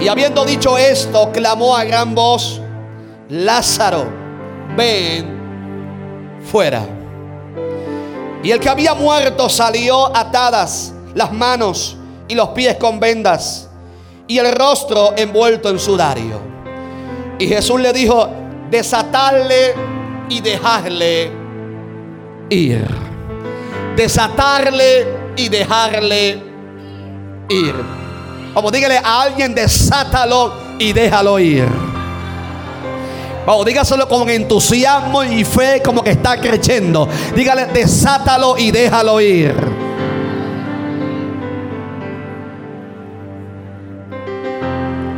Y habiendo dicho esto, clamó a gran voz, Lázaro, ven fuera. Y el que había muerto salió atadas las manos y los pies con vendas y el rostro envuelto en sudario. Y Jesús le dijo, desatarle y dejarle ir. Desatarle y dejarle ir. Vamos, dígale a alguien, desátalo y déjalo ir. Vamos, dígaselo con entusiasmo y fe, como que está creciendo. Dígale, desátalo y déjalo ir.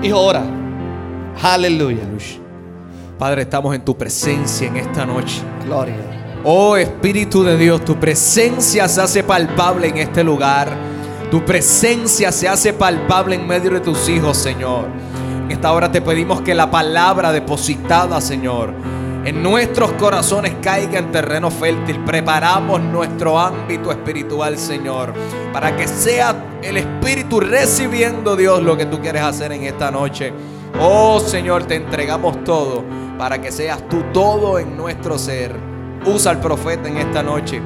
Hijo, ora. Aleluya. Padre, estamos en tu presencia en esta noche. Gloria. Oh Espíritu de Dios, tu presencia se hace palpable en este lugar. Tu presencia se hace palpable en medio de tus hijos, Señor. En esta hora te pedimos que la palabra depositada, Señor, en nuestros corazones caiga en terreno fértil. Preparamos nuestro ámbito espiritual, Señor, para que sea el Espíritu recibiendo, Dios, lo que tú quieres hacer en esta noche. Oh Señor, te entregamos todo para que seas tú todo en nuestro ser. Usa al profeta en esta noche.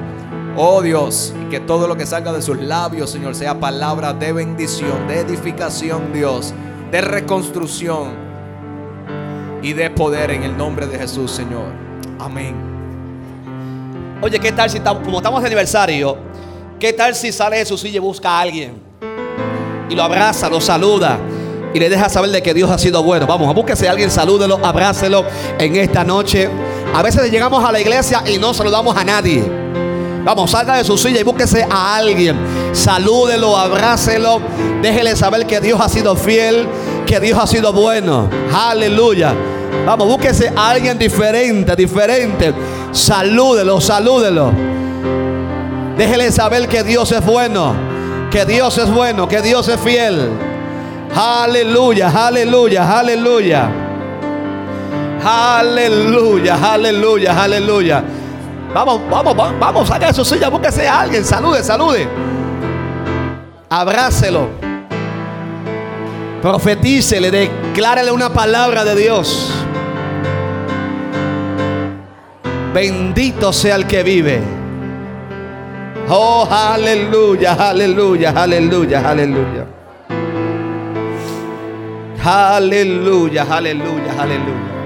Oh Dios, que todo lo que salga de sus labios, Señor, sea palabra de bendición, de edificación, Dios, de reconstrucción y de poder en el nombre de Jesús, Señor. Amén. Oye, ¿qué tal si estamos, como estamos de aniversario? ¿Qué tal si sale silla y busca a alguien? Y lo abraza, lo saluda y le deja saber de que Dios ha sido bueno. Vamos, búsquese a alguien, salúdelo, abrácelo en esta noche. A veces llegamos a la iglesia y no saludamos a nadie. Vamos, salga de su silla y búsquese a alguien. Salúdelo, abrácelo. Déjele saber que Dios ha sido fiel, que Dios ha sido bueno. Aleluya. Vamos, búsquese a alguien diferente, diferente. Salúdelo, salúdelo. Déjele saber que Dios es bueno, que Dios es bueno, que Dios es fiel. Aleluya, aleluya, aleluya. Aleluya, aleluya, aleluya. Vamos, vamos, vamos, vamos, de su silla, búsquese a alguien, salude, salude. Abrácelo. Profetícele, declárale una palabra de Dios. Bendito sea el que vive. Oh, aleluya, aleluya, aleluya, aleluya. Aleluya, aleluya, aleluya.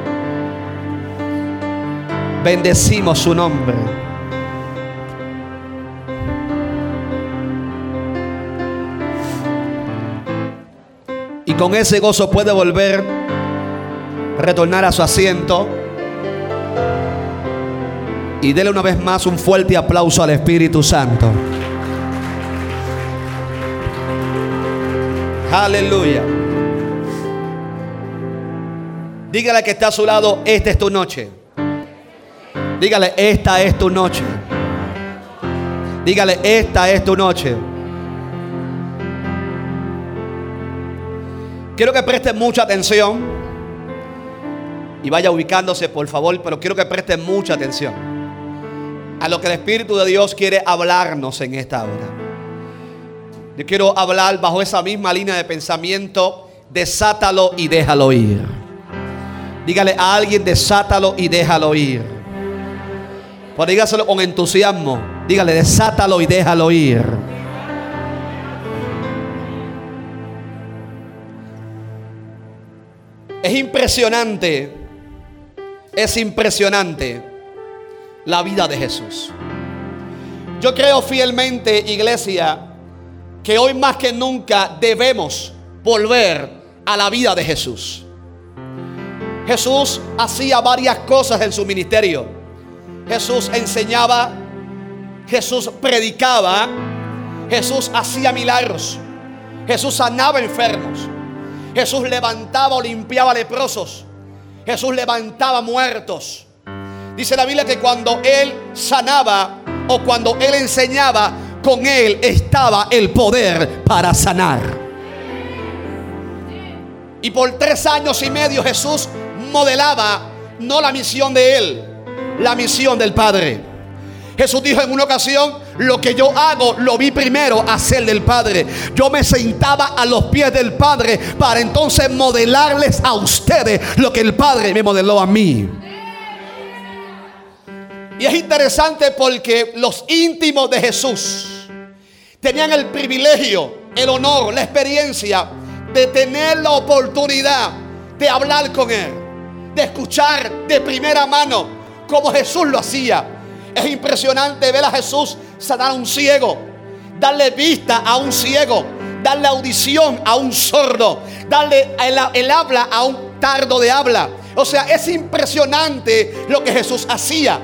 Bendecimos su nombre. Y con ese gozo puede volver, retornar a su asiento. Y dele una vez más un fuerte aplauso al Espíritu Santo. Aleluya. Dígale que está a su lado, esta es tu noche. Dígale, esta es tu noche. Dígale, esta es tu noche. Quiero que preste mucha atención. Y vaya ubicándose, por favor, pero quiero que preste mucha atención a lo que el Espíritu de Dios quiere hablarnos en esta hora. Yo quiero hablar bajo esa misma línea de pensamiento, desátalo y déjalo ir. Dígale a alguien, desátalo y déjalo ir. Dígaselo con entusiasmo. Dígale, desátalo y déjalo ir. Es impresionante, es impresionante la vida de Jesús. Yo creo fielmente, iglesia, que hoy más que nunca debemos volver a la vida de Jesús. Jesús hacía varias cosas en su ministerio. Jesús enseñaba, Jesús predicaba, Jesús hacía milagros, Jesús sanaba enfermos, Jesús levantaba o limpiaba leprosos, Jesús levantaba muertos. Dice la Biblia que cuando Él sanaba o cuando Él enseñaba, con Él estaba el poder para sanar. Y por tres años y medio Jesús modelaba no la misión de Él, la misión del Padre. Jesús dijo en una ocasión, Lo que yo hago lo vi primero hacer del Padre. Yo me sentaba a los pies del Padre para entonces modelarles a ustedes lo que el Padre me modeló a mí. Y es interesante porque los íntimos de Jesús tenían el privilegio, el honor, la experiencia de tener la oportunidad de hablar con Él, de escuchar de primera mano como Jesús lo hacía. Es impresionante ver a Jesús sanar a un ciego, darle vista a un ciego, darle audición a un sordo, darle el, el habla a un tardo de habla. O sea, es impresionante lo que Jesús hacía.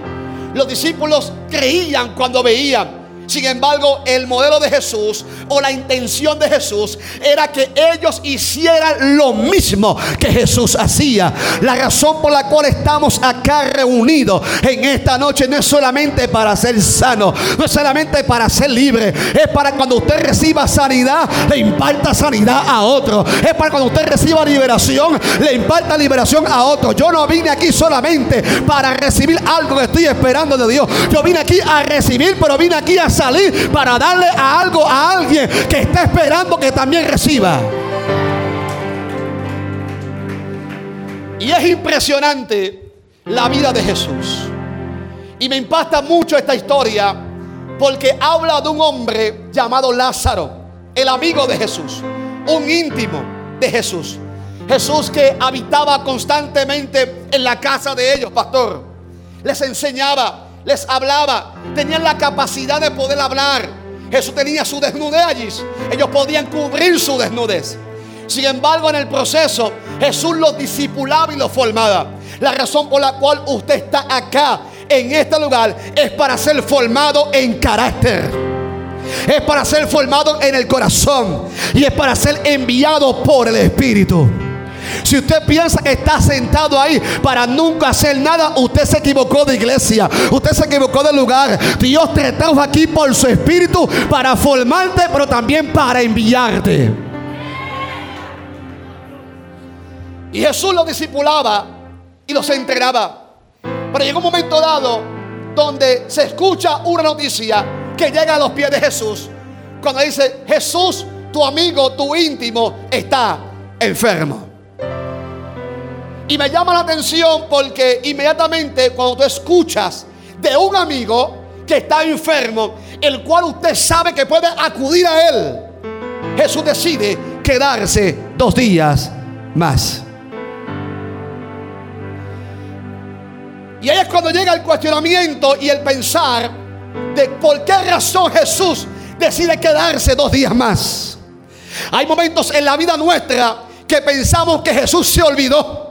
Los discípulos creían cuando veían. Sin embargo, el modelo de Jesús o la intención de Jesús era que ellos hicieran lo mismo que Jesús hacía. La razón por la cual estamos acá reunidos en esta noche no es solamente para ser sano, no es solamente para ser libre, es para cuando usted reciba sanidad, le imparta sanidad a otro. Es para cuando usted reciba liberación, le imparta liberación a otro. Yo no vine aquí solamente para recibir algo que estoy esperando de Dios. Yo vine aquí a recibir, pero vine aquí a salir para darle a algo a alguien que está esperando que también reciba. Y es impresionante la vida de Jesús. Y me impacta mucho esta historia porque habla de un hombre llamado Lázaro, el amigo de Jesús, un íntimo de Jesús. Jesús que habitaba constantemente en la casa de ellos, pastor. Les enseñaba, les hablaba, tenían la capacidad de poder hablar. Jesús tenía su desnudez allí. Ellos podían cubrir su desnudez. Sin embargo, en el proceso, Jesús los discipulaba y los formaba. La razón por la cual usted está acá, en este lugar, es para ser formado en carácter. Es para ser formado en el corazón. Y es para ser enviado por el Espíritu. Si usted piensa que está sentado ahí para nunca hacer nada, usted se equivocó de iglesia. Usted se equivocó de lugar. Dios te trajo aquí por su espíritu para formarte, pero también para enviarte. Y Jesús los discipulaba y los entregaba. Pero llegó un momento dado donde se escucha una noticia que llega a los pies de Jesús. Cuando dice, Jesús, tu amigo, tu íntimo, está enfermo. Y me llama la atención porque inmediatamente cuando tú escuchas de un amigo que está enfermo, el cual usted sabe que puede acudir a él, Jesús decide quedarse dos días más. Y ahí es cuando llega el cuestionamiento y el pensar de por qué razón Jesús decide quedarse dos días más. Hay momentos en la vida nuestra que pensamos que Jesús se olvidó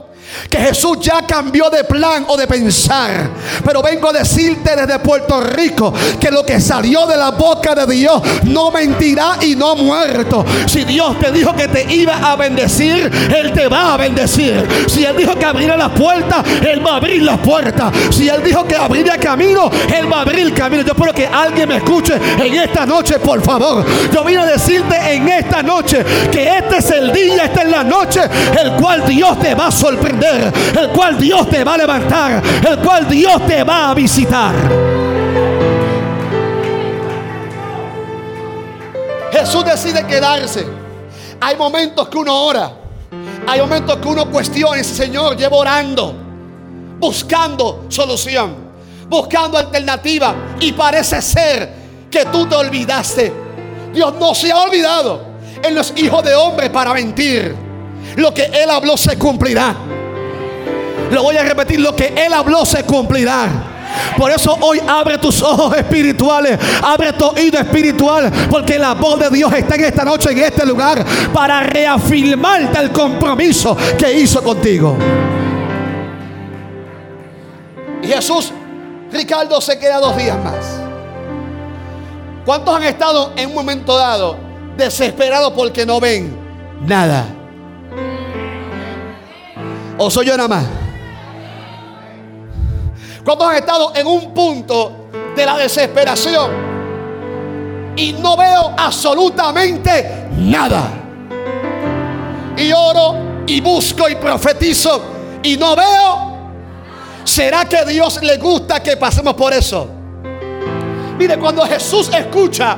que Jesús ya cambió de plan o de pensar. Pero vengo a decirte desde Puerto Rico que lo que salió de la boca de Dios no mentirá y no muerto. Si Dios te dijo que te iba a bendecir, Él te va a bendecir. Si Él dijo que abriera las puertas, Él va a abrir las puertas. Si Él dijo que abriría camino, Él va a abrir el camino. Yo espero que alguien me escuche en esta noche, por favor. Yo vine a decirte en esta noche que este es el día, esta es la noche, el cual Dios te va a sorprender el cual Dios te va a levantar, el cual Dios te va a visitar. Jesús decide quedarse. Hay momentos que uno ora. Hay momentos que uno cuestiona, Señor, llevo orando, buscando solución, buscando alternativa. Y parece ser que tú te olvidaste. Dios no se ha olvidado en los hijos de hombre para mentir. Lo que Él habló se cumplirá. Lo voy a repetir, lo que Él habló se cumplirá. Por eso hoy abre tus ojos espirituales, abre tu oído espiritual, porque la voz de Dios está en esta noche, en este lugar, para reafirmarte el compromiso que hizo contigo. Jesús, Ricardo, se queda dos días más. ¿Cuántos han estado en un momento dado desesperados porque no ven nada? ¿O soy yo nada más? ¿Cuántos han estado en un punto de la desesperación? Y no veo absolutamente nada. Y oro y busco y profetizo y no veo. ¿Será que Dios le gusta que pasemos por eso? Mire, cuando Jesús escucha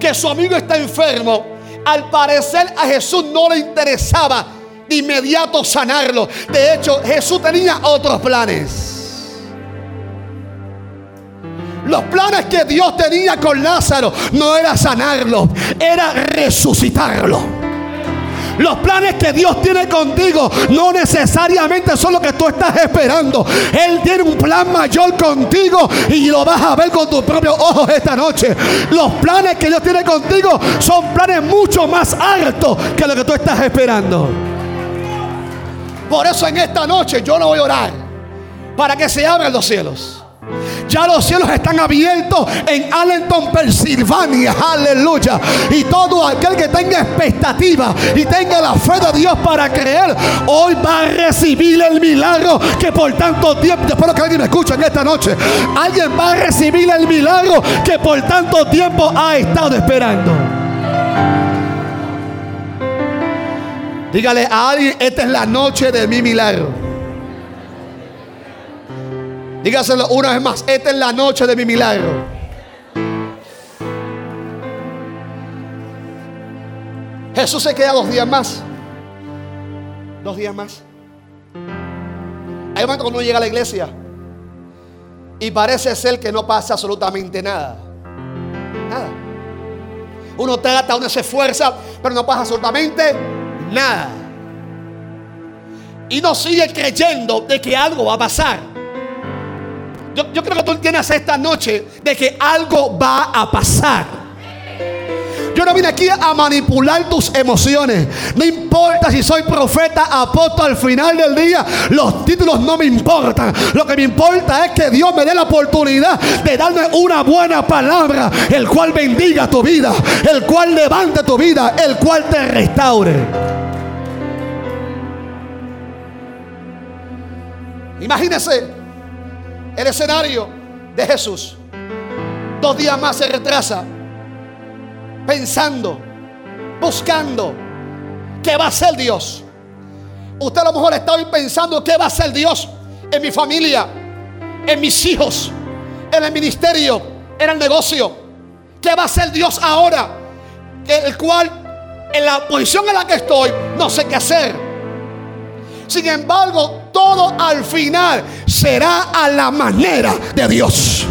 que su amigo está enfermo, al parecer a Jesús no le interesaba de inmediato sanarlo. De hecho, Jesús tenía otros planes. Los planes que Dios tenía con Lázaro no era sanarlo, era resucitarlo. Los planes que Dios tiene contigo no necesariamente son lo que tú estás esperando. Él tiene un plan mayor contigo y lo vas a ver con tus propios ojos esta noche. Los planes que Dios tiene contigo son planes mucho más altos que lo que tú estás esperando. Por eso en esta noche yo no voy a orar para que se abran los cielos. Ya los cielos están abiertos en Allenton, Pensilvania. Aleluya. Y todo aquel que tenga expectativa y tenga la fe de Dios para creer, hoy va a recibir el milagro que por tanto tiempo, espero que alguien me escuche en esta noche, alguien va a recibir el milagro que por tanto tiempo ha estado esperando. Dígale a alguien, esta es la noche de mi milagro. Dígaselo una vez más. Esta es la noche de mi milagro. Jesús se queda dos días más. Dos días más. Hay un momento cuando uno llega a la iglesia y parece ser que no pasa absolutamente nada. Nada. Uno trata, uno se esfuerza, pero no pasa absolutamente nada. Y no sigue creyendo de que algo va a pasar. Yo, creo que tú entiendes esta noche de que algo va a pasar. Yo no vine aquí a manipular tus emociones. No importa si soy profeta, apóstol al final del día. Los títulos no me importan. Lo que me importa es que Dios me dé la oportunidad de darme una buena palabra. El cual bendiga tu vida. El cual levante tu vida. El cual te restaure. Imagínese el escenario de Jesús. Dos días más se retrasa, pensando, buscando qué va a ser Dios. Usted a lo mejor está hoy pensando qué va a ser Dios en mi familia, en mis hijos, en el ministerio, en el negocio. ¿Qué va a ser Dios ahora? El cual, en la posición en la que estoy, no sé qué hacer. Sin embargo, todo al final será a la manera de Dios.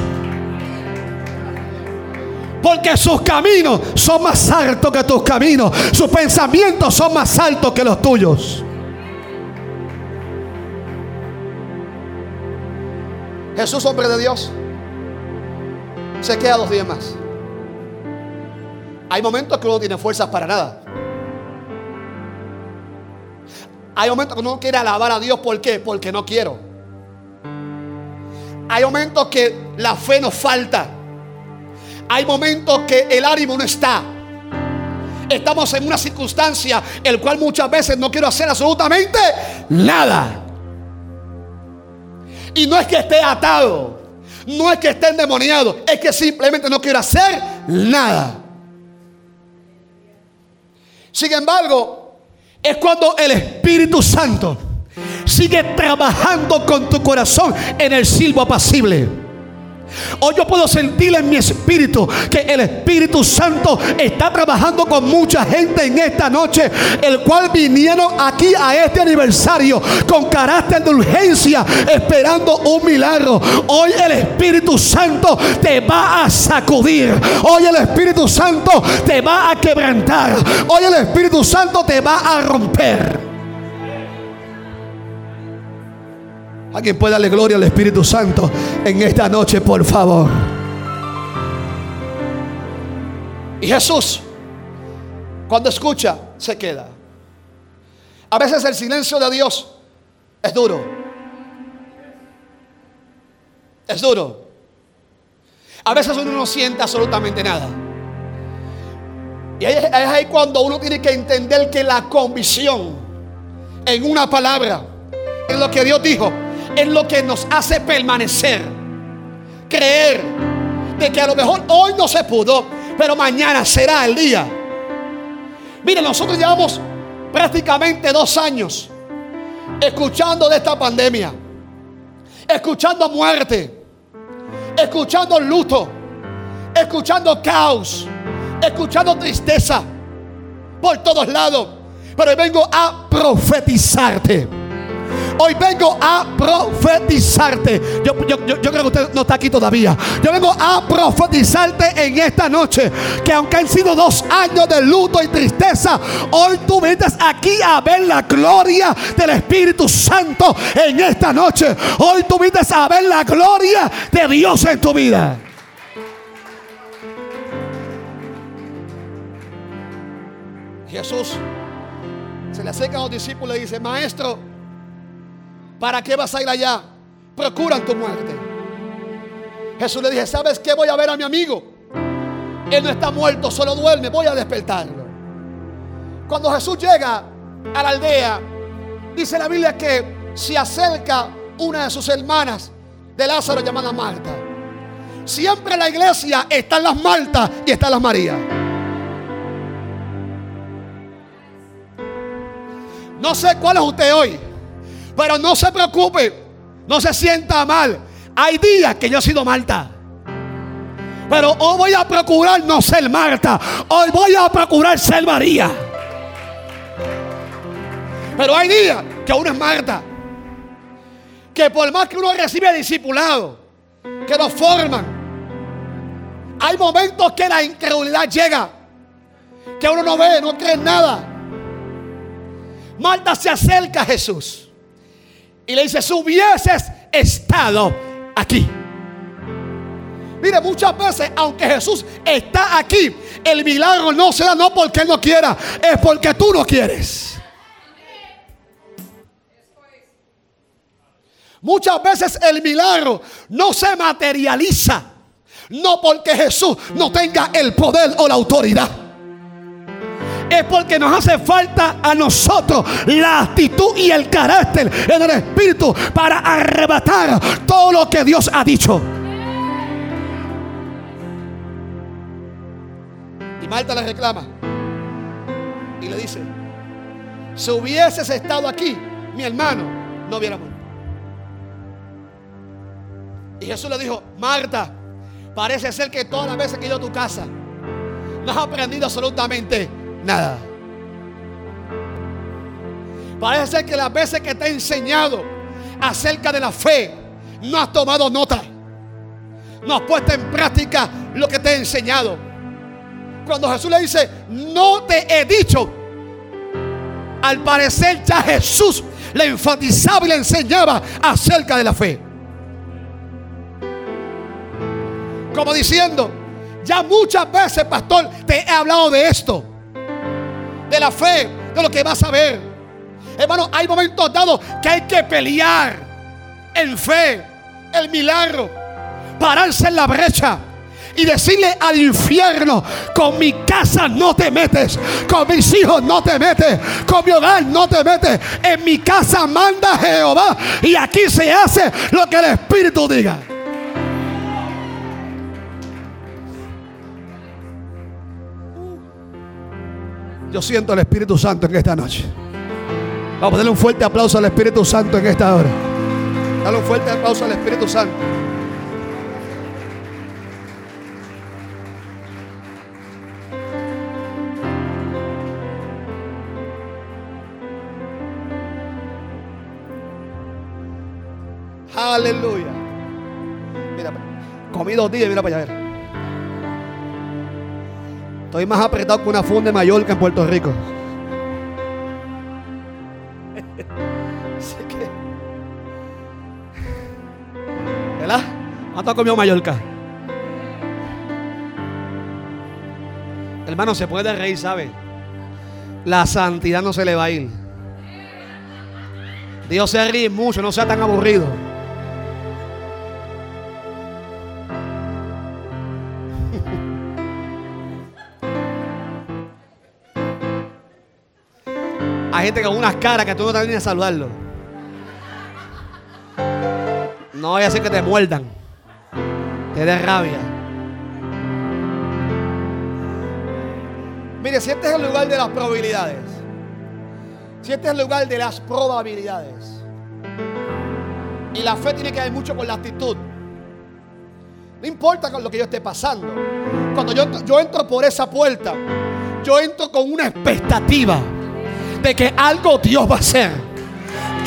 Porque sus caminos son más altos que tus caminos. Sus pensamientos son más altos que los tuyos. Jesús, hombre de Dios, se queda dos días más. Hay momentos que uno no tiene fuerzas para nada. Hay momentos que uno quiere alabar a Dios. ¿Por qué? Porque no quiero. Hay momentos que la fe nos falta. Hay momentos que el ánimo no está. Estamos en una circunstancia el cual muchas veces no quiero hacer absolutamente nada. Y no es que esté atado, no es que esté endemoniado, es que simplemente no quiero hacer nada. Sin embargo, es cuando el Espíritu Santo sigue trabajando con tu corazón en el silbo apacible. Hoy yo puedo sentir en mi espíritu que el Espíritu Santo está trabajando con mucha gente en esta noche, el cual vinieron aquí a este aniversario con carácter de urgencia, esperando un milagro. Hoy el Espíritu Santo te va a sacudir. Hoy el Espíritu Santo te va a quebrantar. Hoy el Espíritu Santo te va a romper. Alguien puede darle gloria al Espíritu Santo en esta noche, por favor. Y Jesús, cuando escucha, se queda. A veces el silencio de Dios es duro. Es duro. A veces uno no siente absolutamente nada. Y es ahí cuando uno tiene que entender que la convicción en una palabra, en lo que Dios dijo, es lo que nos hace permanecer. Creer de que a lo mejor hoy no se pudo, pero mañana será el día. Mire, nosotros llevamos prácticamente dos años escuchando de esta pandemia, escuchando muerte, escuchando luto, escuchando caos, escuchando tristeza por todos lados. Pero vengo a profetizarte. Hoy vengo a profetizarte. Yo, creo que usted no está aquí todavía. Yo vengo a profetizarte en esta noche. Que aunque han sido dos años de luto y tristeza, hoy tú vienes aquí a ver la gloria del Espíritu Santo en esta noche. Hoy tú vienes a ver la gloria de Dios en tu vida. Jesús se le acerca a los discípulos y dice, maestro, ¿para qué vas a ir allá? Procuran tu muerte. Jesús le dice, ¿sabes qué? Voy a ver a mi amigo. Él no está muerto, solo duerme, voy a despertarlo. Cuando Jesús llega a la aldea, dice la Biblia que se acerca una de sus hermanas de Lázaro llamada Marta. Siempre en la iglesia están las Martas y están las Marías. No sé cuál es usted hoy, pero no se preocupe, no se sienta mal. Hay días que yo he sido Marta. Pero hoy voy a procurar no ser Marta. Hoy voy a procurar ser María. Pero hay días que uno es Marta. Que por más que uno recibe discipulado, que lo forman, hay momentos que la incredulidad llega. Que uno no ve, no cree en nada. Marta se acerca a Jesús y le dice, si hubieses estado aquí. Mire, muchas veces, aunque Jesús está aquí, el milagro no se no porque Él no quiera, es porque tú no quieres. Muchas veces el milagro no se materializa, no porque Jesús no tenga el poder o la autoridad es porque nos hace falta a nosotros la actitud y el carácter en el Espíritu para arrebatar todo lo que Dios ha dicho. Y Marta le reclama y le dice, si hubieses estado aquí, mi hermano no hubiera muerto. Y Jesús le dijo, Marta, parece ser que todas las veces que he a tu casa, no has aprendido absolutamente nada. Parece ser que las veces que te he enseñado acerca de la fe, no has tomado nota. No has puesto en práctica lo que te he enseñado. Cuando Jesús le dice, no te he dicho, al parecer ya Jesús le enfatizaba y le enseñaba acerca de la fe. Como diciendo, ya muchas veces, pastor, te he hablado de esto de la fe, de lo que vas a ver. Hermano, hay momentos dados que hay que pelear en fe, el milagro, pararse en la brecha y decirle al infierno, con mi casa no te metes, con mis hijos no te metes, con mi hogar no te metes, en mi casa manda Jehová y aquí se hace lo que el Espíritu diga. Yo siento el Espíritu Santo en esta noche. Vamos a darle un fuerte aplauso al Espíritu Santo en esta hora. Dale un fuerte aplauso al Espíritu Santo. Aleluya. Mira, comí dos días, mira para allá. Estoy más apretado que una funda de Mallorca en Puerto Rico. Así que. ¿Verdad? ¿Cuánto ha comido Mallorca? Hermano, se puede reír, ¿sabe? La santidad no se le va a ir. Dios se ríe mucho, no sea tan aburrido. Gente con unas caras que tú no te vienes a saludarlo. No voy a hacer que te muerdan. Te dé rabia. Mire, si este es el lugar de las probabilidades. Si este es el lugar de las probabilidades. Y la fe tiene que ver mucho con la actitud. No importa con lo que yo esté pasando. Cuando yo, yo entro por esa puerta, yo entro con una expectativa de que algo Dios va a hacer.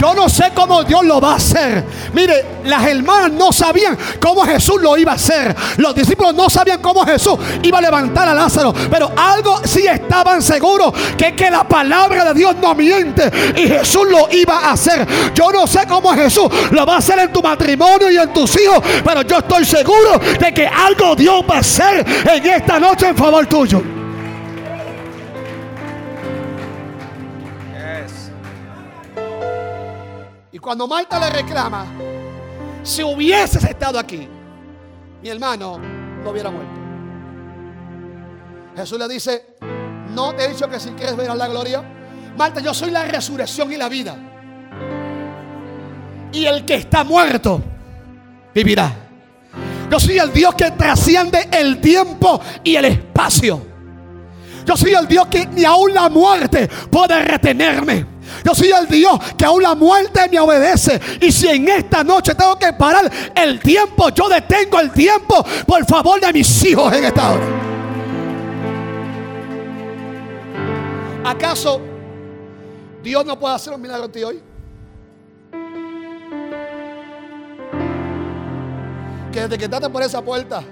Yo no sé cómo Dios lo va a hacer. Mire, las hermanas no sabían cómo Jesús lo iba a hacer. Los discípulos no sabían cómo Jesús iba a levantar a Lázaro. Pero algo sí estaban seguros, que que la palabra de Dios no miente. Y Jesús lo iba a hacer. Yo no sé cómo Jesús lo va a hacer en tu matrimonio y en tus hijos. Pero yo estoy seguro de que algo Dios va a hacer en esta noche en favor tuyo. Y cuando Marta le reclama, si hubieses estado aquí, mi hermano no hubiera muerto. Jesús le dice, no te he dicho que si quieres ver a la gloria, Marta, yo soy la resurrección y la vida. Y el que está muerto vivirá. Yo soy el Dios que trasciende el tiempo y el espacio. Yo soy el Dios que ni aún la muerte puede retenerme. Yo soy el Dios que aún la muerte me obedece. Y si en esta noche tengo que parar el tiempo, yo detengo el tiempo por favor de mis hijos en esta hora. ¿Acaso Dios no puede hacer un milagro en ti hoy? Que desde que entraste por esa puerta,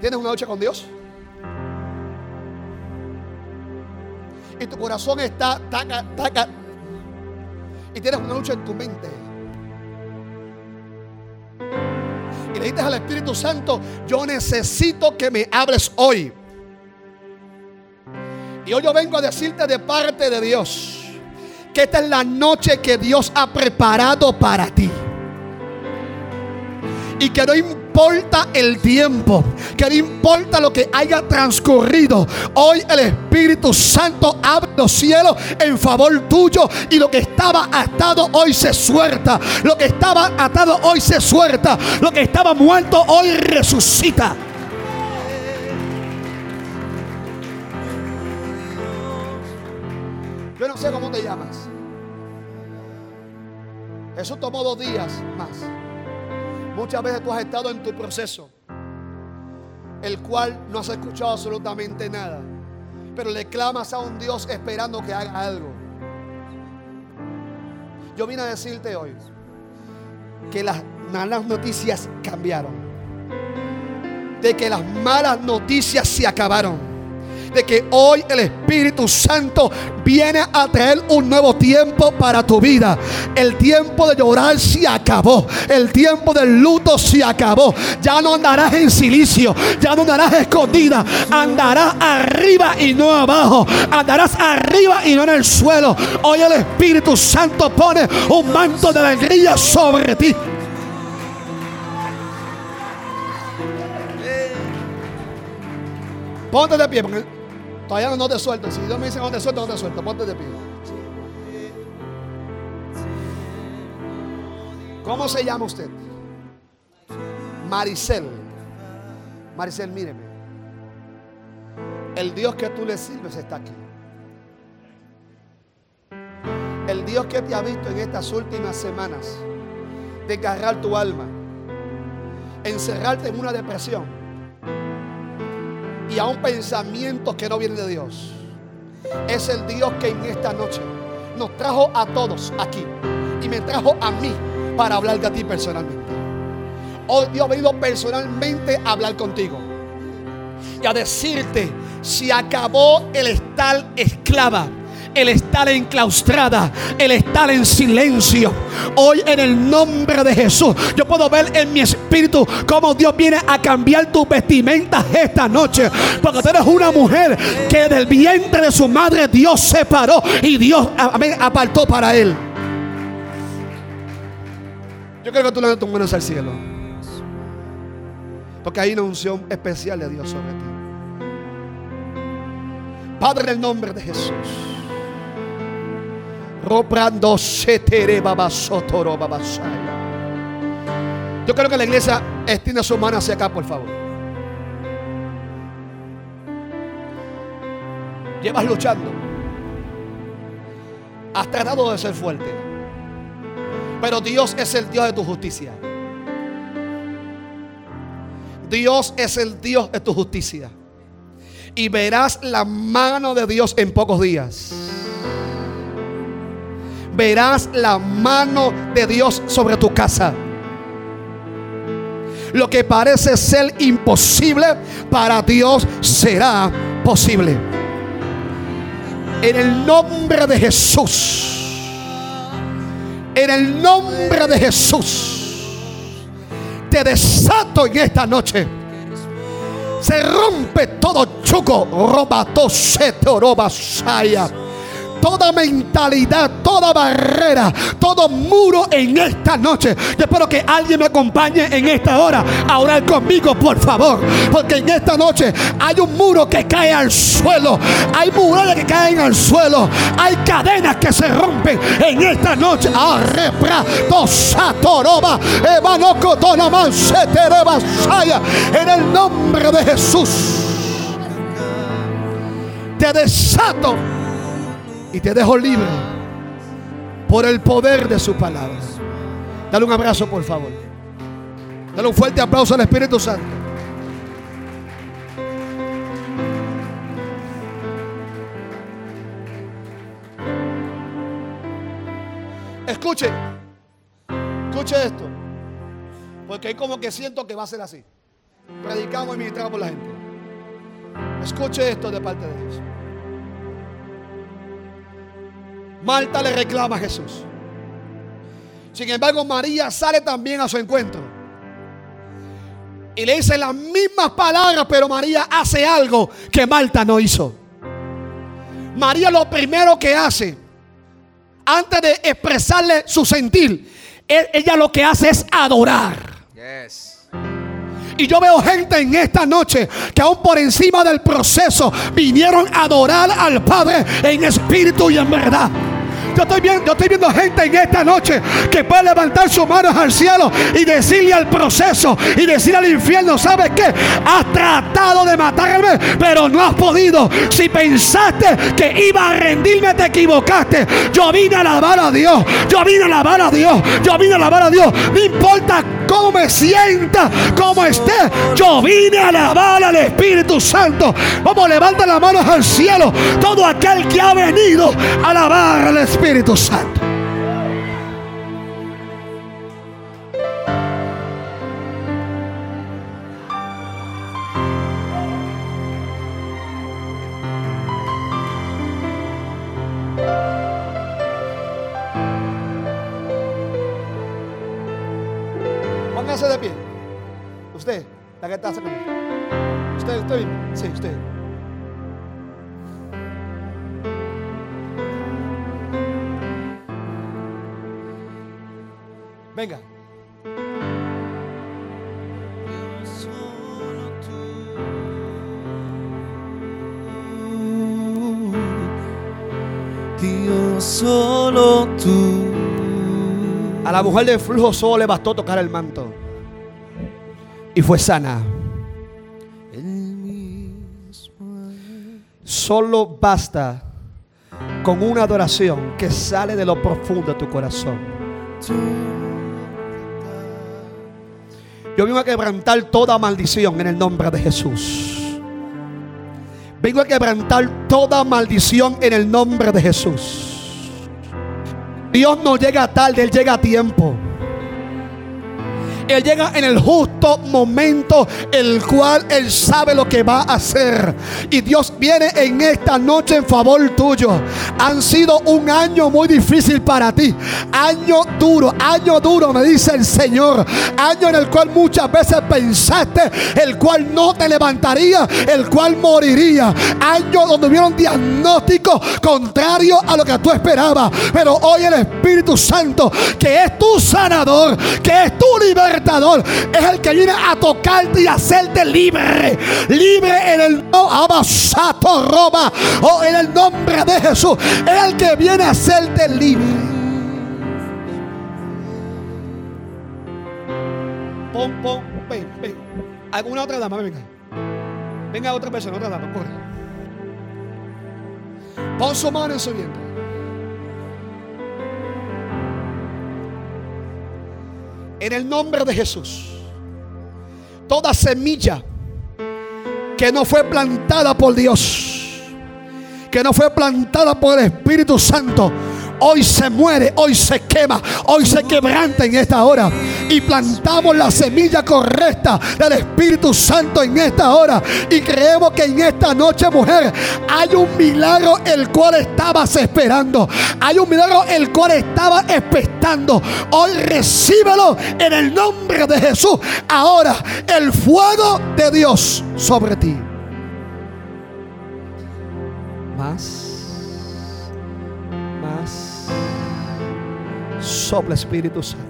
tienes una noche con Dios. Y tu corazón está taca, taca, y tienes una lucha en tu mente. Y le dices al Espíritu Santo, yo necesito que me hables hoy. Y hoy yo vengo a decirte de parte de Dios que esta es la noche que Dios ha preparado para ti. Y que no importa el tiempo, que no importa lo que haya transcurrido. Hoy el Espíritu Santo abre los cielos en favor tuyo y lo que estaba atado hoy se suelta. Lo que estaba atado hoy se suelta. Lo que estaba muerto hoy resucita. Yo no sé cómo te llamas. Eso tomó dos días más. Muchas veces tú has estado en tu proceso, el cual no has escuchado absolutamente nada, pero le clamas a un Dios esperando que haga algo. Yo vine a decirte hoy que las malas noticias cambiaron, de que las malas noticias se acabaron de que hoy el Espíritu Santo viene a traer un nuevo tiempo para tu vida. El tiempo de llorar se acabó. El tiempo del luto se acabó. Ya no andarás en silicio. Ya no andarás escondida. Andarás arriba y no abajo. Andarás arriba y no en el suelo. Hoy el Espíritu Santo pone un manto de alegría sobre ti. Ponte de pie, Todavía no te suelto. Si Dios me dice no te suelto, no te suelto. Ponte de pie. ¿Cómo se llama usted? Maricel. Maricel, míreme. El Dios que tú le sirves está aquí. El Dios que te ha visto en estas últimas semanas desgarrar tu alma, encerrarte en una depresión y a un pensamiento que no viene de Dios. Es el Dios que en esta noche nos trajo a todos aquí y me trajo a mí para hablar de ti personalmente. Hoy Dios ha venido personalmente a hablar contigo y a decirte, si acabó el estar esclava el estar enclaustrada, el estar en silencio. Hoy en el nombre de Jesús, yo puedo ver en mi espíritu cómo Dios viene a cambiar tu vestimenta esta noche. Porque tú eres una mujer que del vientre de su madre Dios separó y Dios apartó para él. Yo creo que tú le das tus manos al cielo. Porque hay una unción especial de Dios sobre ti. Padre, en el nombre de Jesús. Yo creo que la iglesia extiende su mano hacia acá, por favor. Llevas luchando. Has tratado de ser fuerte. Pero Dios es el Dios de tu justicia. Dios es el Dios de tu justicia. Y verás la mano de Dios en pocos días. Verás la mano de Dios sobre tu casa. Lo que parece ser imposible para Dios será posible. En el nombre de Jesús. En el nombre de Jesús. Te desato en esta noche. Se rompe todo chuco. Roba roba saya toda mentalidad, toda barrera, todo muro en esta noche. Yo espero que alguien me acompañe en esta hora a orar conmigo, por favor. Porque en esta noche hay un muro que cae al suelo. Hay murales que caen al suelo. Hay cadenas que se rompen en esta noche. En el nombre de Jesús. Te desato y te dejo libre por el poder de su palabra. Dale un abrazo, por favor. Dale un fuerte aplauso al Espíritu Santo. Escuche, escuche esto. Porque hay como que siento que va a ser así. Predicamos y ministramos por la gente. Escuche esto de parte de Dios. Marta le reclama a Jesús. Sin embargo, María sale también a su encuentro. Y le dice las mismas palabras, pero María hace algo que Marta no hizo. María lo primero que hace, antes de expresarle su sentir, e-, ella lo que hace es adorar. Y yo veo gente en esta noche que aún por encima del proceso vinieron a adorar al Padre en espíritu y en verdad. Yo estoy, viendo, gente en esta noche que puede levantar sus manos al cielo y decirle al proceso y decirle al infierno, ¿sabes qué? Has tratado de matarme, pero no has podido. Si pensaste que iba a rendirme, te equivocaste. Yo vine a alabar a Dios. Yo vine a alabar a Dios. Yo vine a alabar a Dios. No importa cómo me sienta, cómo esté. Yo vine a alabar al Espíritu Santo. Vamos, levanta las manos al cielo. Todo aquel que ha venido a alabar al Espíritu Espíritu Santo. Póngase de pie. Usted, la que está la mujer del flujo solo le bastó tocar el manto. Y fue sana. Solo basta con una adoración que sale de lo profundo de tu corazón. Yo vengo a quebrantar toda maldición en el nombre de Jesús. Vengo a quebrantar toda maldición en el nombre de Jesús. Dios no llega tarde, Él llega a tiempo. Él llega en el justo momento, el cual Él sabe lo que va a hacer. Y Dios viene en esta noche en favor tuyo. Han sido un año muy difícil para ti. Año duro, año duro, me dice el Señor. Año en el cual muchas veces pensaste, el cual no te levantaría, el cual moriría. Año donde hubieron diagnósticos contrarios a lo que tú esperabas. Pero hoy el Espíritu Santo, que es tu sanador, que es tu es el que viene a tocarte y hacerte libre. Libre en el Abasato Roba o en el nombre de Jesús. Es el que viene a hacerte libre. Pon, pon, ven, ven. ¿Alguna otra dama? Venga. Venga otra persona, otra dama, corre. Pon su mano en su vientre. En el nombre de Jesús. toda semilla que no fue plantada por Dios, que no fue plantada por el Espíritu Santo, hoy se muere, hoy se quema, hoy se quebranta en esta hora. Y plantamos la semilla correcta del Espíritu Santo en esta hora. Y creemos que en esta noche, mujer, hay un milagro el cual estabas esperando. Hay un milagro el cual estabas expectando. Hoy recíbelo en el nombre de Jesús. Ahora, el fuego de Dios sobre ti. Más. Sopla Espíritu Santo.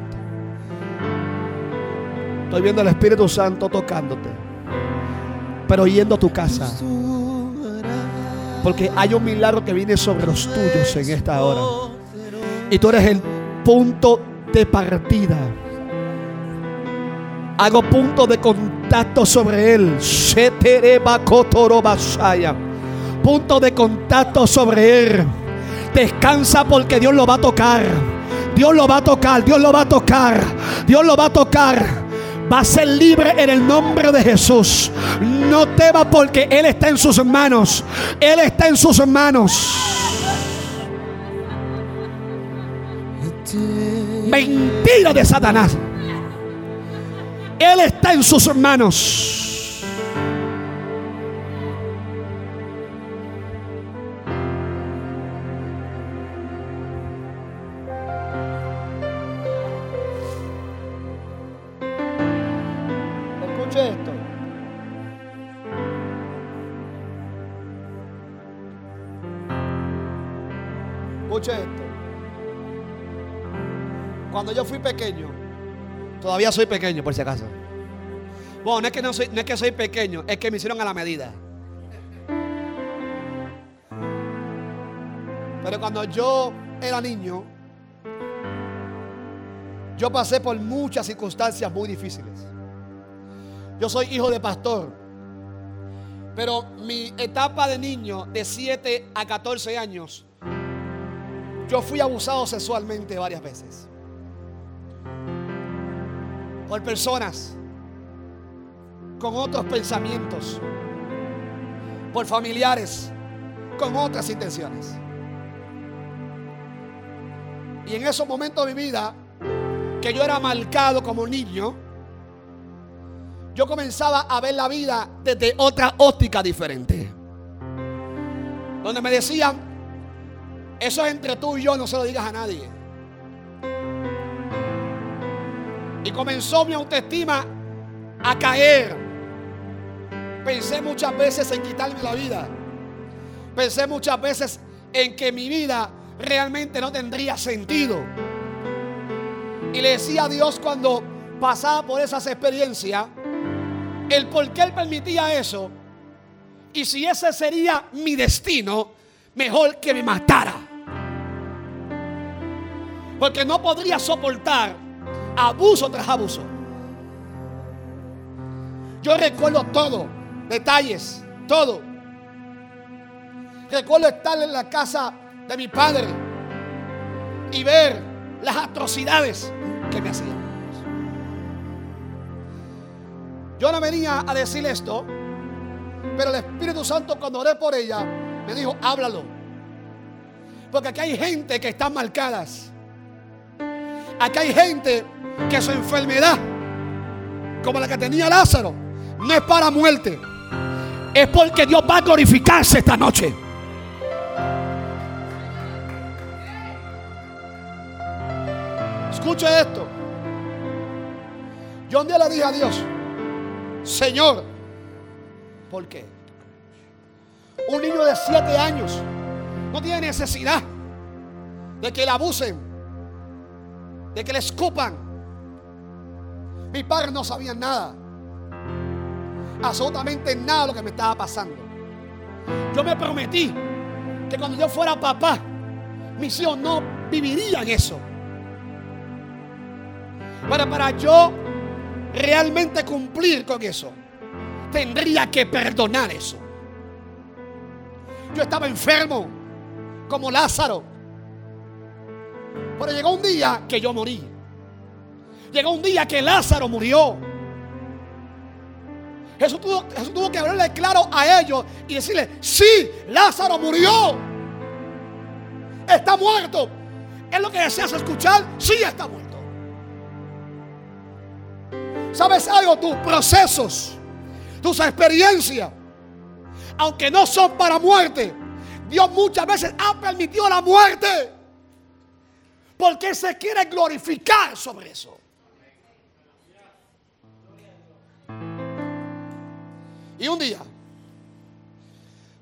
Estoy viendo al Espíritu Santo tocándote. Pero yendo a tu casa. Porque hay un milagro que viene sobre los tuyos en esta hora. Y tú eres el punto de partida. Hago punto de contacto sobre él. Punto de contacto sobre él. Descansa porque Dios lo va a tocar. Dios lo va a tocar. Dios lo va a tocar. Dios lo va a tocar va a ser libre en el nombre de Jesús. No temas porque Él está en sus manos. Él está en sus manos. Mentira de Satanás. Él está en sus manos. Escuche esto. Cuando yo fui pequeño, todavía soy pequeño por si acaso. Bueno, no es que no soy, no es que soy pequeño, es que me hicieron a la medida. Pero cuando yo era niño, yo pasé por muchas circunstancias muy difíciles. Yo soy hijo de pastor. Pero mi etapa de niño, de 7 a 14 años, yo fui abusado sexualmente varias veces. Por personas con otros pensamientos. Por familiares con otras intenciones. Y en esos momentos de mi vida, que yo era marcado como niño, yo comenzaba a ver la vida desde otra óptica diferente. Donde me decían, eso es entre tú y yo, no se lo digas a nadie. Y comenzó mi autoestima a caer. Pensé muchas veces en quitarme la vida. Pensé muchas veces en que mi vida realmente no tendría sentido. Y le decía a Dios cuando pasaba por esas experiencias, el por qué Él permitía eso. Y si ese sería mi destino, mejor que me matara. Porque no podría soportar abuso tras abuso. Yo recuerdo todo, detalles, todo. Recuerdo estar en la casa de mi padre y ver las atrocidades que me hacían. Yo no venía a decir esto, pero el Espíritu Santo cuando oré por ella me dijo, háblalo. Porque aquí hay gente que están marcadas. Aquí hay gente que su enfermedad, como la que tenía Lázaro, no es para muerte. Es porque Dios va a glorificarse esta noche. Escuche esto. Yo un día le dije a Dios, Señor, ¿por qué? Un niño de siete años no tiene necesidad de que le abusen, de que le escupan. Mis padres no sabían nada, absolutamente nada de lo que me estaba pasando. Yo me prometí que cuando yo fuera papá, mis hijos no vivirían eso. Pero para yo realmente cumplir con eso, tendría que perdonar eso. Yo estaba enfermo, como Lázaro. Pero llegó un día que yo morí. Llegó un día que Lázaro murió. Jesús tuvo, que hablarle claro a ellos y decirle, sí, Lázaro murió. Está muerto. Es lo que deseas escuchar. Sí, está muerto. ¿Sabes algo? Tus procesos, tus experiencias, aunque no son para muerte, Dios muchas veces ha permitido la muerte. Porque se quiere glorificar sobre eso. Y un día,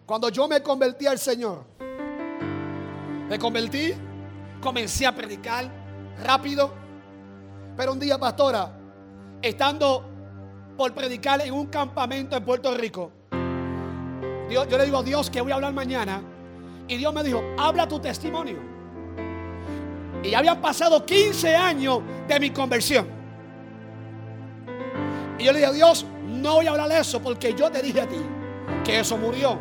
cuando yo me convertí al Señor, me convertí, comencé a predicar rápido. Pero un día, pastora, estando por predicar en un campamento en Puerto Rico, yo le digo a Dios que voy a hablar mañana. Y Dios me dijo, habla tu testimonio. Y ya habían pasado 15 años de mi conversión. Y yo le dije a Dios, no voy a hablar de eso porque yo te dije a ti que eso murió.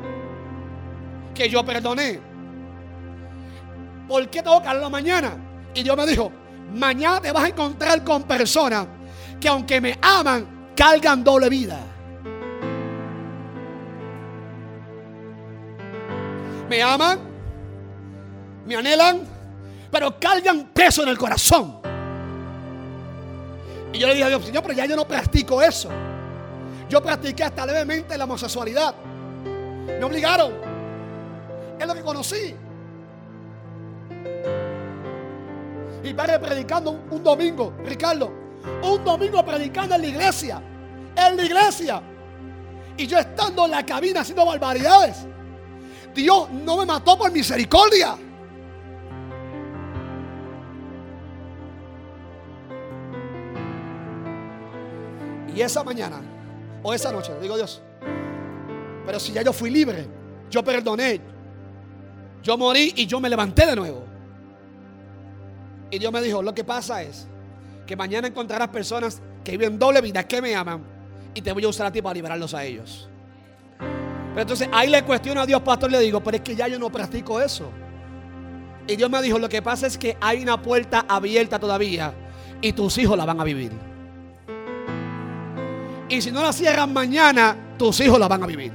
Que yo perdoné. ¿Por qué tengo que hablarlo mañana? Y Dios me dijo, mañana te vas a encontrar con personas que aunque me aman, cargan doble vida. Me aman, me anhelan, pero cargan peso en el corazón. Y yo le dije a Dios, Señor, pero ya yo no practico eso. Yo practiqué hasta levemente la homosexualidad. Me obligaron. Es lo que conocí. Y padre predicando un, un, domingo, Ricardo, un domingo predicando en la iglesia, en la iglesia. Y yo estando en la cabina haciendo barbaridades. Dios no me mató por misericordia. Y esa mañana, o esa noche, digo Dios, pero si ya yo fui libre, yo perdoné, yo morí y yo me levanté de nuevo. Y Dios me dijo, lo que pasa es que mañana encontrarás personas que viven doble vida, que me aman, y te voy a usar a ti para liberarlos a ellos. Pero entonces ahí le cuestiono a Dios, pastor, le digo, pero es que ya yo no practico eso. Y Dios me dijo, lo que pasa es que hay una puerta abierta todavía y tus hijos la van a vivir. Y si no la cierran mañana, tus hijos la van a vivir.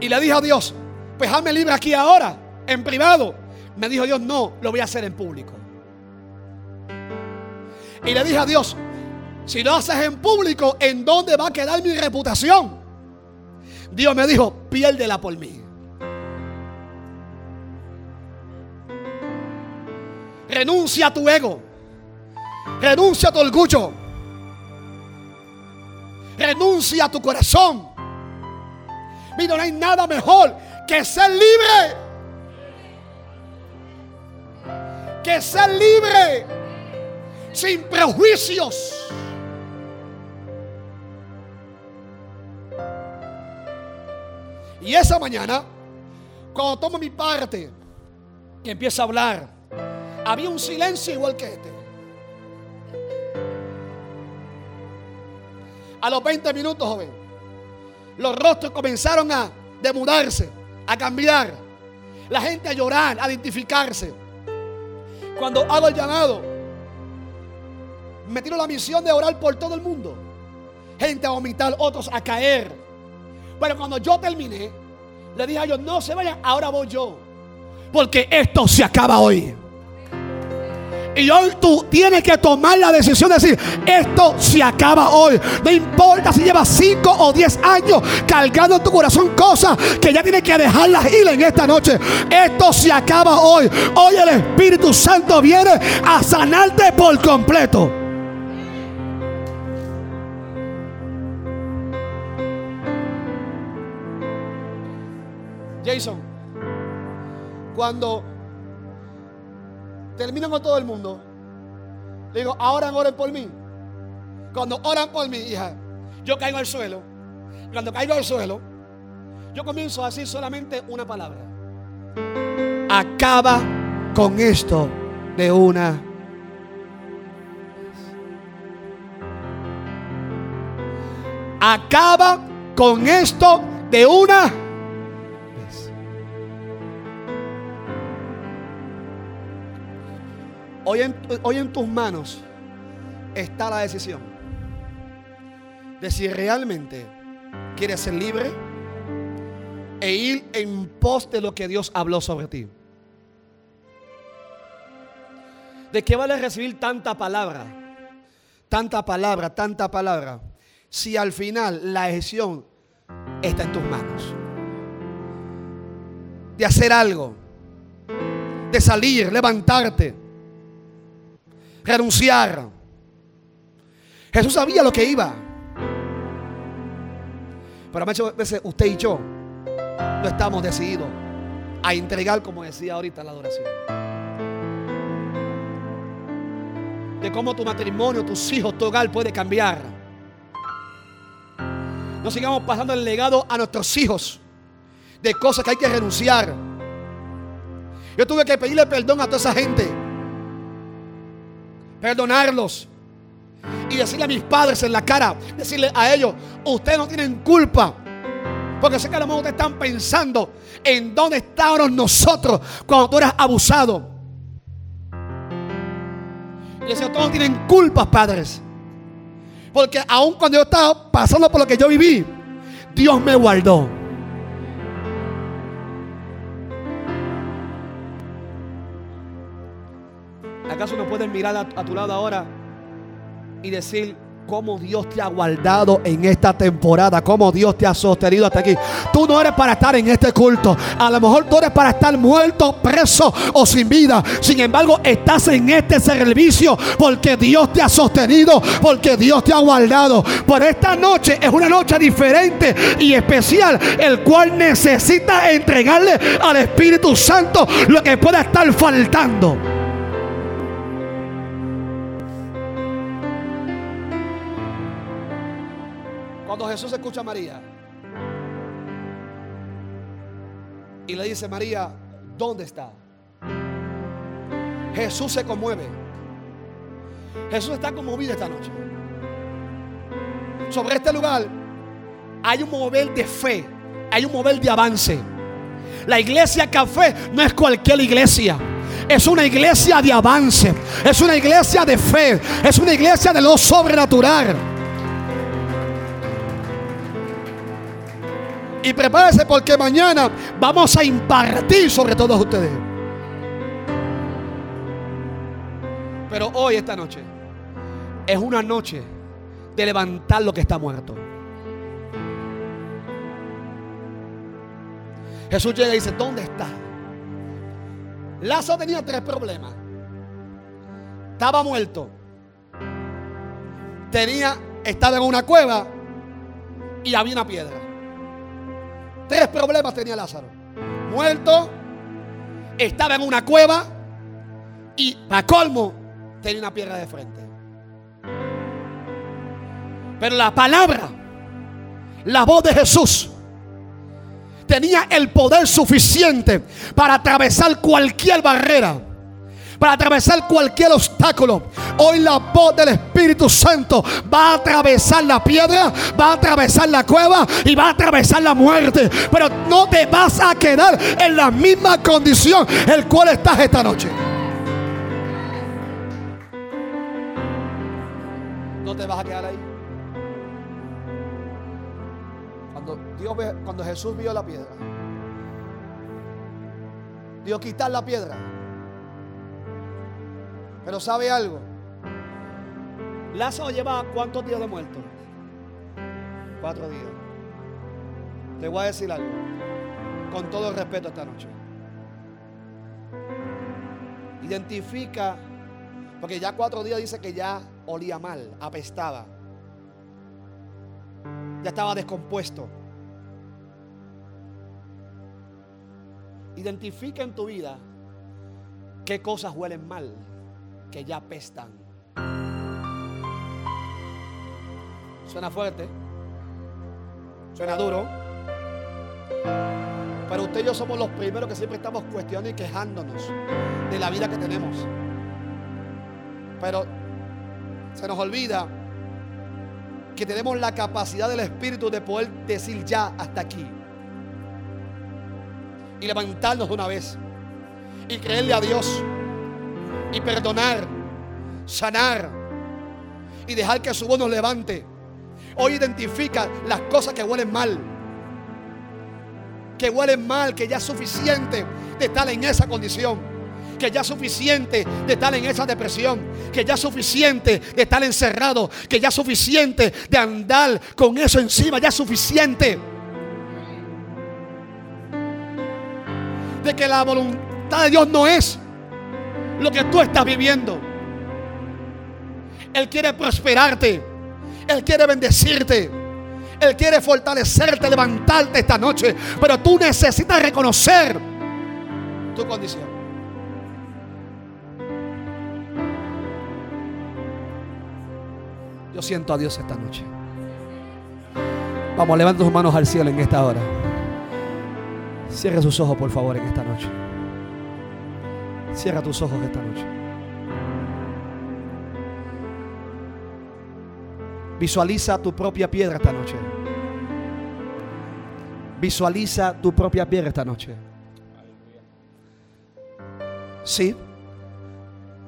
Y le dije a Dios, pues hazme libre aquí ahora, en privado. Me dijo Dios, no, lo voy a hacer en público. Y le dije a Dios, si lo haces en público, ¿en dónde va a quedar mi reputación? Dios me dijo, piérdela por mí. Renuncia a tu ego. Renuncia a tu orgullo. Renuncia a tu corazón. Mira, no hay nada mejor que ser libre. Que ser libre. Sin prejuicios. Y esa mañana, cuando tomo mi parte, que empieza a hablar, había un silencio igual que este. A los 20 minutos, joven, los rostros comenzaron a demudarse, a cambiar. La gente a llorar, a identificarse. Cuando hago el llamado, me tiro la misión de orar por todo el mundo. Gente a vomitar, otros a caer. Pero cuando yo terminé, le dije a ellos, no se vayan, ahora voy yo. Porque esto se acaba hoy. Y hoy tú tienes que tomar la decisión de decir, esto se acaba hoy. No importa si llevas 5 o 10 años cargando en tu corazón cosas que ya tienes que dejarlas ir en esta noche. Esto se acaba hoy. Hoy el Espíritu Santo viene a sanarte por completo. Jason, cuando termino con todo el mundo, le digo, ahora oren por mí. Cuando oran por mí, hija, yo caigo al suelo. Cuando caigo al suelo, yo comienzo a decir solamente una palabra. Acaba con esto de una Acaba con esto de una Hoy en, hoy en tus manos está la decisión. de si realmente quieres ser libre e ir en pos de lo que Dios habló sobre ti. ¿De qué vale recibir tanta palabra? Tanta palabra, tanta palabra. Si al final la decisión está en tus manos. De hacer algo. De salir, levantarte. Renunciar. Jesús sabía lo que iba. Pero muchas veces usted y yo no estamos decididos a entregar, como decía ahorita, la adoración. De cómo tu matrimonio, tus hijos, tu hogar puede cambiar. No sigamos pasando el legado a nuestros hijos de cosas que hay que renunciar. Yo tuve que pedirle perdón a toda esa gente. Perdonarlos. Y decirle a mis padres en la cara, decirle a ellos, ustedes no tienen culpa. Porque sé que a lo mejor ustedes están pensando en dónde estábamos nosotros cuando tú eras abusado. Y decía, todos tienen culpas, padres. Porque aun cuando yo estaba pasando por lo que yo viví, Dios me guardó. ¿Acaso no puedes mirar a, a tu lado ahora y decir, cómo Dios te ha guardado en esta temporada, cómo Dios te ha sostenido hasta aquí. Tú no eres para estar en este culto. A lo mejor tú eres para estar muerto, preso o sin vida. Sin embargo, estás en este servicio porque Dios te ha sostenido, porque Dios te ha guardado. Por esta noche es una noche diferente y especial, el cual necesita entregarle al Espíritu Santo lo que pueda estar faltando. Cuando Jesús escucha a María y le dice, María, ¿dónde está? Jesús se conmueve. Jesús está conmovido esta noche. Sobre este lugar hay un mover de fe, hay un mover de avance. La iglesia café no es cualquier iglesia. Es una iglesia de avance. Es una iglesia de fe. Es una iglesia de lo sobrenatural. Y prepárese porque mañana vamos a impartir sobre todos ustedes. Pero hoy, esta noche, es una noche de levantar lo que está muerto. Jesús llega y dice, ¿dónde está? Lázaro tenía tres problemas. Estaba muerto. Tenía, estaba en una cueva y había una piedra. Tres problemas tenía Lázaro. Muerto, estaba en una cueva y para colmo tenía una piedra de frente. Pero la palabra, la voz de Jesús, tenía el poder suficiente para atravesar cualquier barrera para atravesar cualquier obstáculo. Hoy la voz del Espíritu Santo va a atravesar la piedra, va a atravesar la cueva y va a atravesar la muerte. Pero no te vas a quedar en la misma condición el cual estás esta noche. No te vas a quedar ahí. Cuando, Dios ve, cuando Jesús vio la piedra, Dios quitar la piedra. Pero ¿sabe algo? Lázaro lleva cuántos días de muerto? Cuatro días. Te voy a decir algo. Con todo el respeto esta noche. Identifica, porque ya cuatro días dice que ya olía mal, apestaba. Ya estaba descompuesto. Identifica en tu vida qué cosas huelen mal que ya apestan. Suena fuerte, suena duro, pero usted y yo somos los primeros que siempre estamos cuestionando y quejándonos de la vida que tenemos. Pero se nos olvida que tenemos la capacidad del Espíritu de poder decir ya hasta aquí. Y levantarnos de una vez. Y creerle a Dios y perdonar, sanar y dejar que su voz nos levante. Hoy identifica las cosas que huelen mal. Que huelen mal, que ya es suficiente de estar en esa condición. Que ya es suficiente de estar en esa depresión. Que ya es suficiente de estar encerrado. Que ya es suficiente de andar con eso encima. Ya es suficiente. De que la voluntad de Dios no es lo que tú estás viviendo. Él quiere prosperarte. Él quiere bendecirte. Él quiere fortalecerte, levantarte esta noche. Pero tú necesitas reconocer tu condición. Yo siento a Dios esta noche. Vamos, levanta tus manos al cielo en esta hora. Cierra sus ojos, por favor, en esta noche. Cierra tus ojos esta noche. Visualiza tu propia piedra esta noche. Visualiza tu propia piedra esta noche. Sí.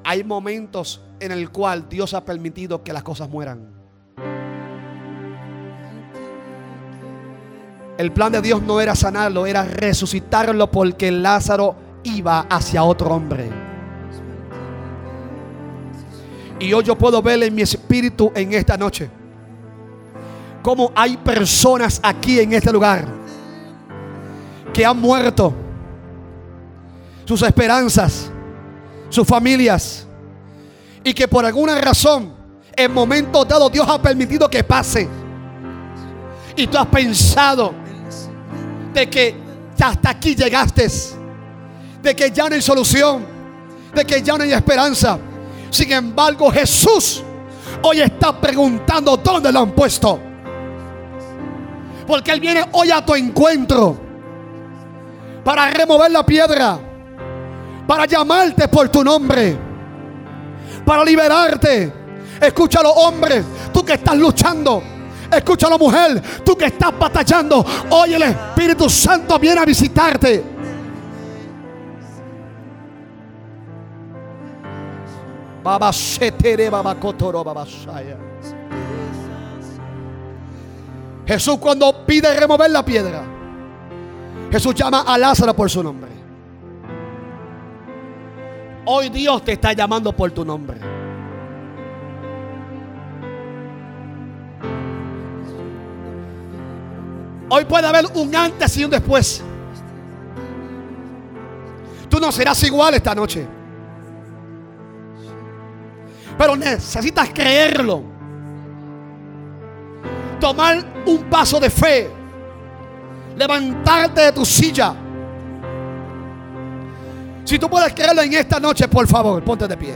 Hay momentos en el cual Dios ha permitido que las cosas mueran. El plan de Dios no era sanarlo, era resucitarlo porque Lázaro iba hacia otro hombre. Y hoy yo puedo ver en mi espíritu en esta noche cómo hay personas aquí en este lugar que han muerto sus esperanzas, sus familias, y que por alguna razón en momentos dados Dios ha permitido que pase. Y tú has pensado de que hasta aquí llegaste, de que ya no hay solución, de que ya no hay esperanza. Sin embargo, Jesús hoy está preguntando dónde lo han puesto. Porque Él viene hoy a tu encuentro para remover la piedra, para llamarte por tu nombre, para liberarte. Escúchalo, hombre, tú que estás luchando. Escúchalo, mujer, tú que estás batallando. Hoy el Espíritu Santo viene a visitarte. Jesús cuando pide remover la piedra, Jesús llama a Lázaro por su nombre. Hoy Dios te está llamando por tu nombre. Hoy puede haber un antes y un después. Tú no serás igual esta noche. Pero necesitas creerlo. Tomar un paso de fe. Levantarte de tu silla. Si tú puedes creerlo en esta noche, por favor, ponte de pie.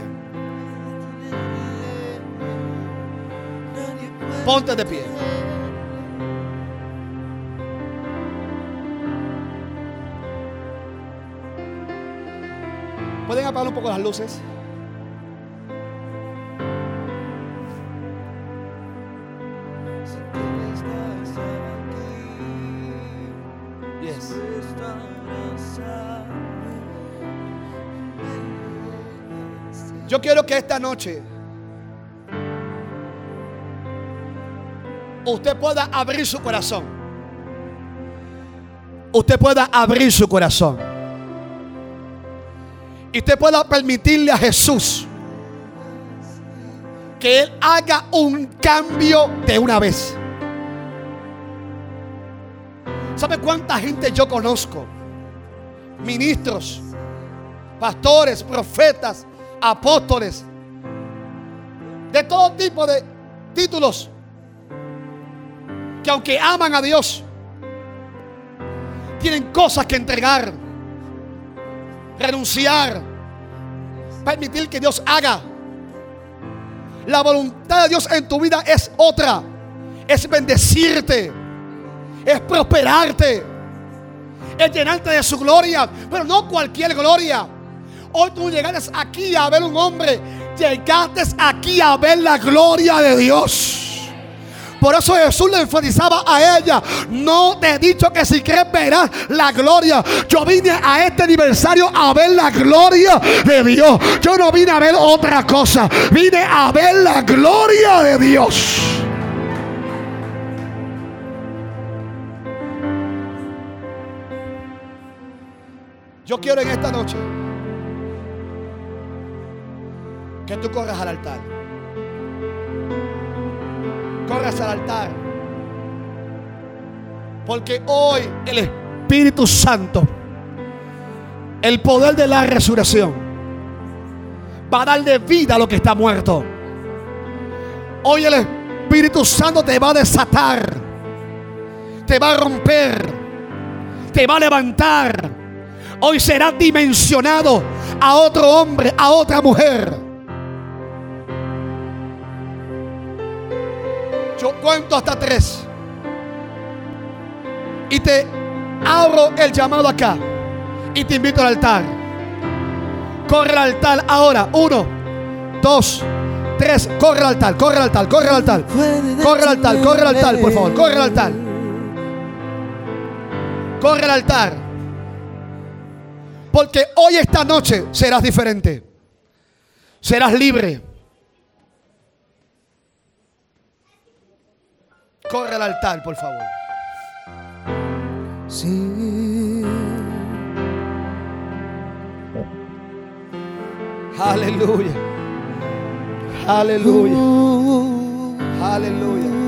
Ponte de pie. ¿Pueden apagar un poco las luces? Quiero que esta noche usted pueda abrir su corazón. Usted pueda abrir su corazón. Y usted pueda permitirle a Jesús que Él haga un cambio de una vez. ¿Sabe cuánta gente yo conozco? Ministros, pastores, profetas, apóstoles, de todo tipo de títulos, que aunque aman a Dios, tienen cosas que entregar, renunciar, permitir que Dios haga. La voluntad de Dios en tu vida es otra, es bendecirte, es prosperarte, es llenarte de su gloria, pero no cualquier gloria. Hoy tú llegaste aquí a ver un hombre. Llegaste aquí a ver la gloria de Dios. Por eso Jesús le enfatizaba a ella, no te he dicho que si crees verás la gloria. Yo vine a este aniversario a ver la gloria de Dios. Yo no vine a ver otra cosa, vine a ver la gloria de Dios. Yo quiero en esta noche que tú corras al altar. Corras al altar. Porque hoy el Espíritu Santo, el poder de la resurrección, va a darle vida a lo que está muerto. Hoy el Espíritu Santo te va a desatar, te va a romper, te va a levantar. Hoy será dimensionado a otro hombre, a otra mujer. Yo cuento hasta tres. Y te abro el llamado acá. Y te invito al altar. Corre al altar ahora. Uno, dos, tres. Corre al altar, corre al altar, corre al altar. Corre al altar, corre al altar, por favor. Corre al altar. Corre al altar. Porque hoy esta noche serás diferente. Serás libre. Corre al altar, por favor. Sí. Aleluya. Aleluya. Aleluya.